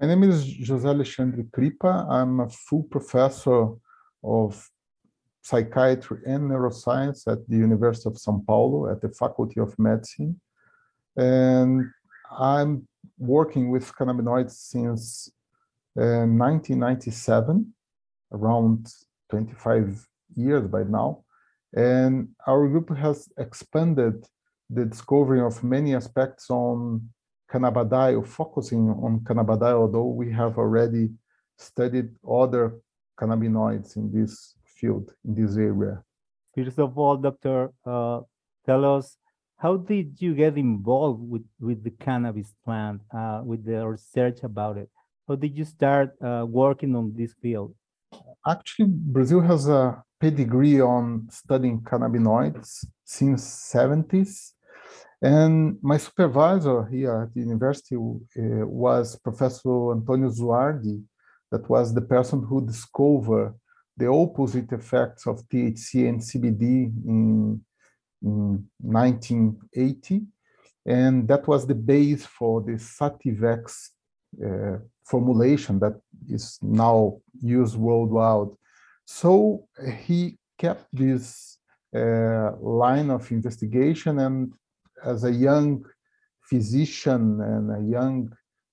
My name is José Alexandre Crippa. I'm a full professor of psychiatry and neuroscience at the University of São Paulo at the Faculty of Medicine. And I'm working with cannabinoids since uh, 1997, around 25 years by now. And our group has expanded the discovery of many aspects on cannabidiol, focusing on cannabidiol, although we have already studied other cannabinoids in this field, in this area. First of all, Doctor, uh, tell us how did you get involved with, with the cannabis plant, uh, with the research about it? How did you start uh, working on this field? Actually, Brazil has a pedigree on studying cannabinoids since 70s. And my supervisor here at the university uh, was Professor Antonio Zuardi, that was the person who discovered the opposite effects of THC and CBD in, in 1980. And that was the base for the Sativex uh, formulation that is now used worldwide. So he kept this uh, line of investigation and as a young physician and a young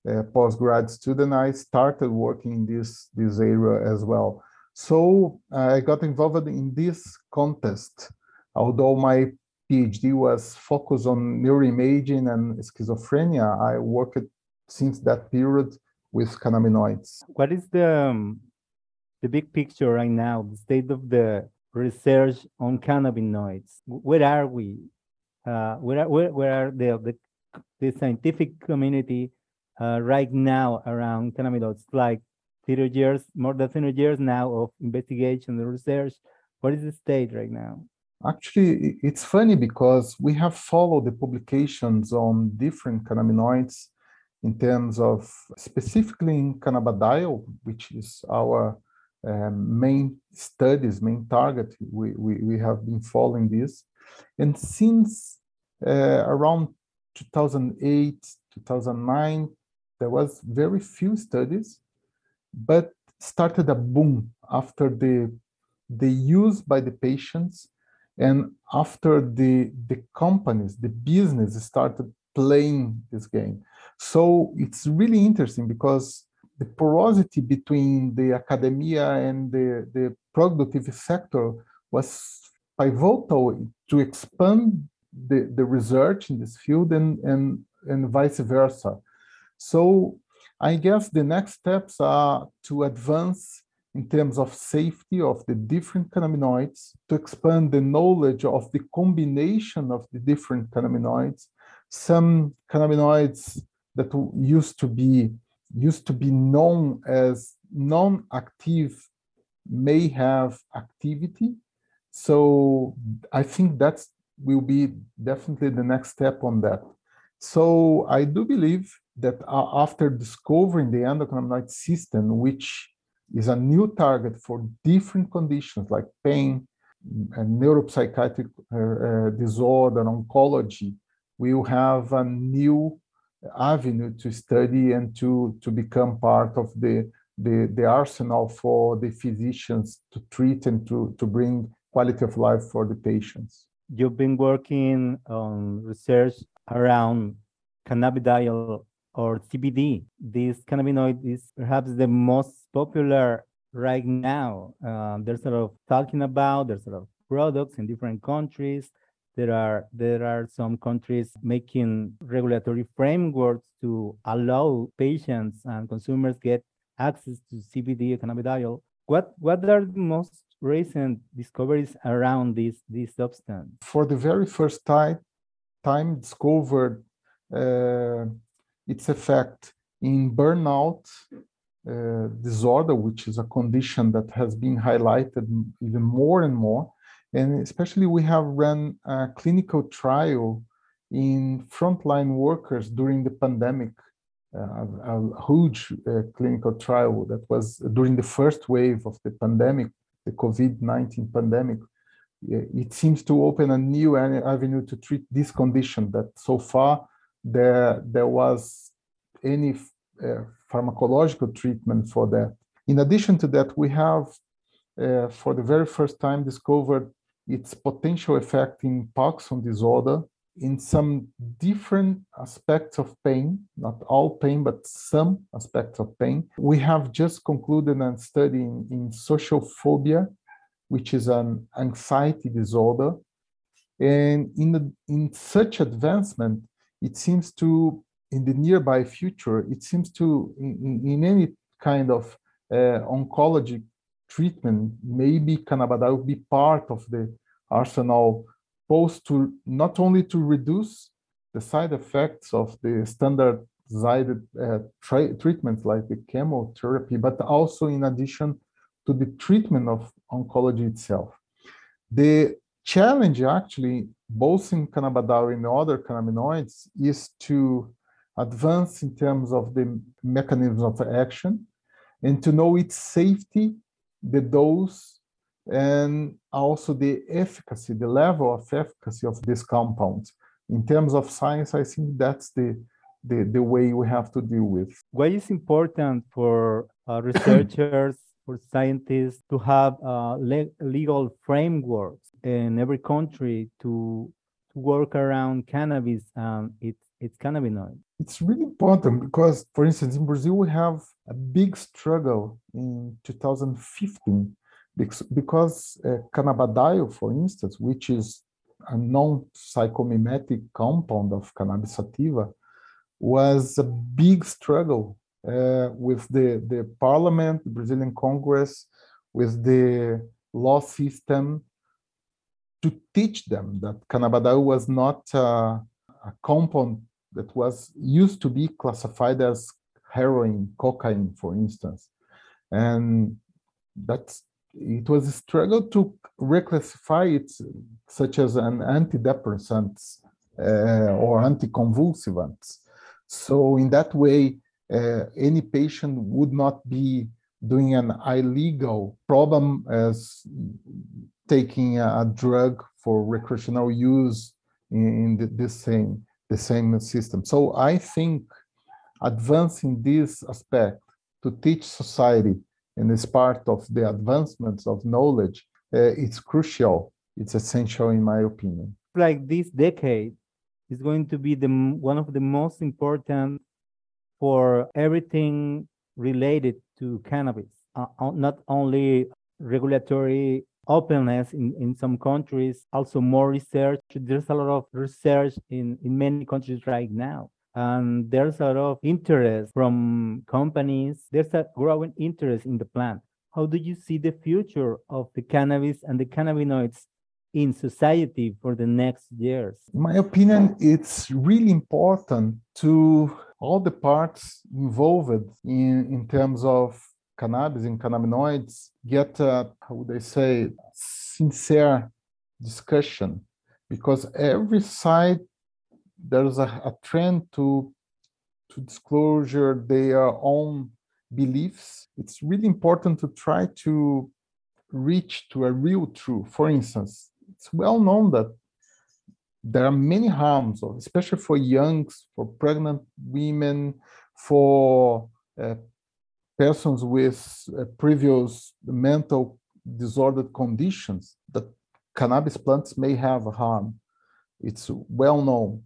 uh, postgrad student, I started working in this, this area as well. So I got involved in this contest, although my PhD was focused on neuroimaging and schizophrenia. I worked since that period with cannabinoids. What is the um, the big picture right now, the state of the research on cannabinoids? Where are we? Uh, where, are, where, where are the, the, the scientific community uh, right now around cannabinoids? Like 30 years, more than 30 years now of investigation and research. What is the state right now? Actually, it's funny because we have followed the publications on different cannabinoids in terms of specifically in cannabidiol, which is our um, main studies, main target. We, we, we have been following this. And since uh, Uh, around 2008, 2009, there was very few studies, but started a boom after the, the use by the patients and after the, the companies, the business started playing this game. So it's really interesting because the porosity between the academia and the, the productive sector was pivotal to expand the, the research in this field and, and, and vice versa. So I guess the next steps are to advance in terms of safety of the different cannabinoids, to expand the knowledge of the combination of the different cannabinoids. Some cannabinoids that used to be used to be known as non-active may have activity. So I think that's will be definitely the next step on that. So I do believe that uh, after discovering the endocannabinoid system, which is a new target for different conditions like pain, and neuropsychiatric uh, uh, disorder, oncology, we will have a new avenue to study and to, to become part of the, the, the arsenal for the physicians to treat and to, to bring quality of life for the patients. You've been working on research around cannabidiol or CBD. This cannabinoid is perhaps the most popular right now. Uh, there's a lot of talking about, there's a lot of products in different countries there are there are some countries making regulatory frameworks to allow patients and consumers get access to CBD cannabidiol. What what are the most recent discoveries around this this substance? For the very first time, time discovered uh, its effect in burnout uh, disorder, which is a condition that has been highlighted even more and more. And especially we have run a clinical trial in frontline workers during the pandemic, uh, a, huge uh, clinical trial that was during the first wave of the pandemic, the COVID-19 pandemic. It seems to open a new avenue to treat this condition that so far there, there was any uh, pharmacological treatment for that. In addition to that, we have, uh, for the very first time, discovered its potential effect in Parkinson disorder in some different aspects of pain, not all pain, but some aspects of pain. We have just concluded a study in, in social phobia, which is an anxiety disorder. And in, the, in such advancement, it seems to, in the nearby future, it seems to, in, in any kind of uh, oncology treatment, maybe cannabidiol will be part of the arsenal posed to not only to reduce the side effects of the standardized uh, treatments like the chemotherapy, but also in addition to the treatment of oncology itself. The challenge actually, both in cannabidiol and other cannabinoids, is to advance in terms of the mechanisms of action and to know its safety, the dose, and also the efficacy, the level of efficacy of these compounds. In terms of science, I think that's the, the, the way we have to deal with. Why is important for uh, researchers, for scientists to have uh, le legal frameworks in every country to, to work around cannabis and its, its cannabinoids? It's really important because, for instance, in Brazil, we have a big struggle in 2015 because uh, cannabidiol, for instance, which is a non-psychomimetic compound of cannabis sativa, was a big struggle uh, with the, the parliament, the Brazilian Congress, with the law system to teach them that cannabidiol was not uh, a compound that was used to be classified as heroin, cocaine, for instance. And that's it was a struggle to reclassify it such as an antidepressant uh, or anticonvulsivant. So in that way, uh, any patient would not be doing an illegal problem as taking a drug for recreational use in the, the same the same system. So I think advancing this aspect to teach society and as part of the advancements of knowledge, uh, it's crucial. It's essential, in my opinion. Like this decade is going to be the one of the most important for everything related to cannabis. Uh, uh not only regulatory openness in, in some countries, also more research. There's a lot of research in, in many countries right now and there's a lot of interest from companies. There's a growing interest in the plant. How do you see the future of the cannabis and the cannabinoids in society for the next years? In my opinion, it's really important to all the parts involved in, in terms of cannabis and cannabinoids get, a, how would I say, sincere discussion because every side there's a, a trend to to disclosure their own beliefs. It's really important to try to reach to a real truth. For instance, it's well known that there are many harms, especially for youngs, for pregnant women, for uh, persons with uh, previous mental disordered conditions that cannabis plants may have harm. It's well known.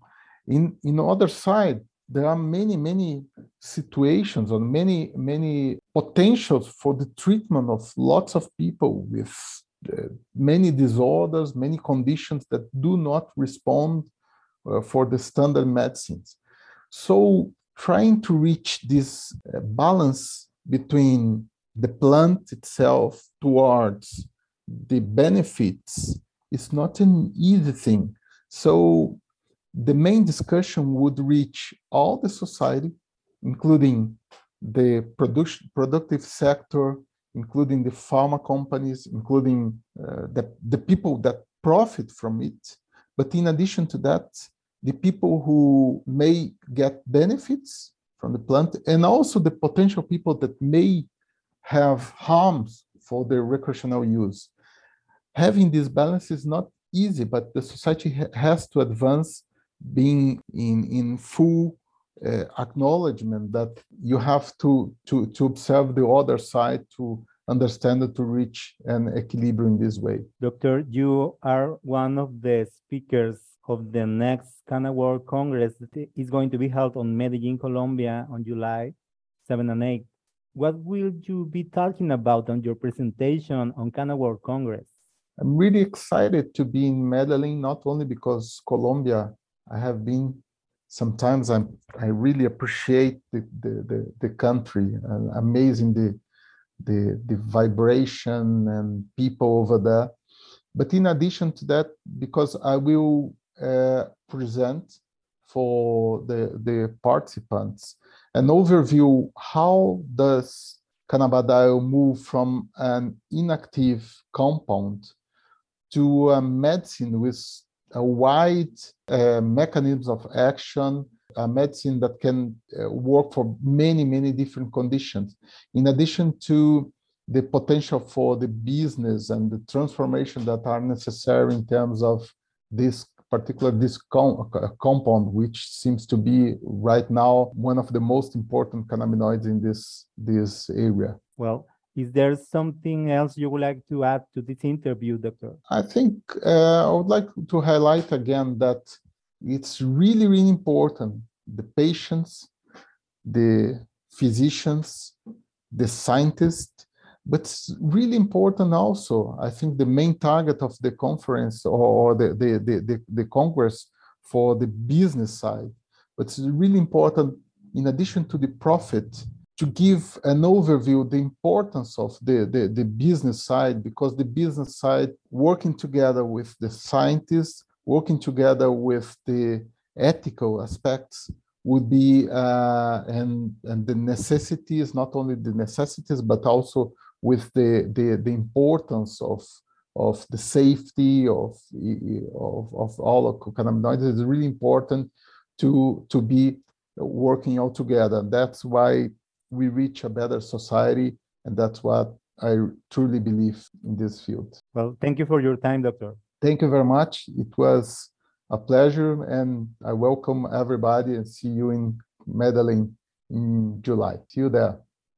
In in the other side, there are many many situations or many many potentials for the treatment of lots of people with uh, many disorders, many conditions that do not respond uh, for the standard medicines. So trying to reach this uh, balance between the plant itself towards the benefits is not an easy thing. So the main discussion would reach all the society, including the production, productive sector, including the pharma companies, including uh, the, the people that profit from it. But in addition to that, the people who may get benefits from the plant and also the potential people that may have harms for their recreational use. Having this balance is not easy, but the society ha has to advance being in, in full uh, acknowledgement that you have to, to, to observe the other side to understand it to reach an equilibrium in this way. Doctor, you are one of the speakers of the next CannaWorld Congress that is going to be held on Medellin, Colombia on July 7 and 8. What will you be talking about on your presentation on CannaWorld Congress? I'm really excited to be in Medellin, not only because Colombia, I have been sometimes I'm, I really appreciate the, the, the, the country, and amazing the, the, the vibration and people over there. But in addition to that, because I will uh, present for the, the participants an overview how does cannabidiol move from an inactive compound to a medicine with a wide uh, mechanisms of action, a medicine that can uh, work for many, many different conditions. In addition to the potential for the business and the transformation that are necessary in terms of this particular this com compound, which seems to be right now one of the most important cannabinoids in this this area. Well, is there something else you would like to add to this interview, Doctor? I think uh, I would like to highlight again that it's really, really important the patients, the physicians, the scientists, but it's really important also, I think the main target of the conference or the, the, the, the, the Congress for the business side, but it's really important in addition to the profit to give an overview of the importance of the, the, the, business side because the business side working together with the scientists working together with the ethical aspects would be uh, and and the necessities not only the necessities but also with the the, the importance of of the safety of of, of all cannabinoids. Is really important to to be working all together. That's why we reach a better society. And that's what I truly believe in this field. Well, thank you for your time, Doctor. Thank you very much. It was a pleasure, and I welcome everybody and see you in Medellin in July. See you there.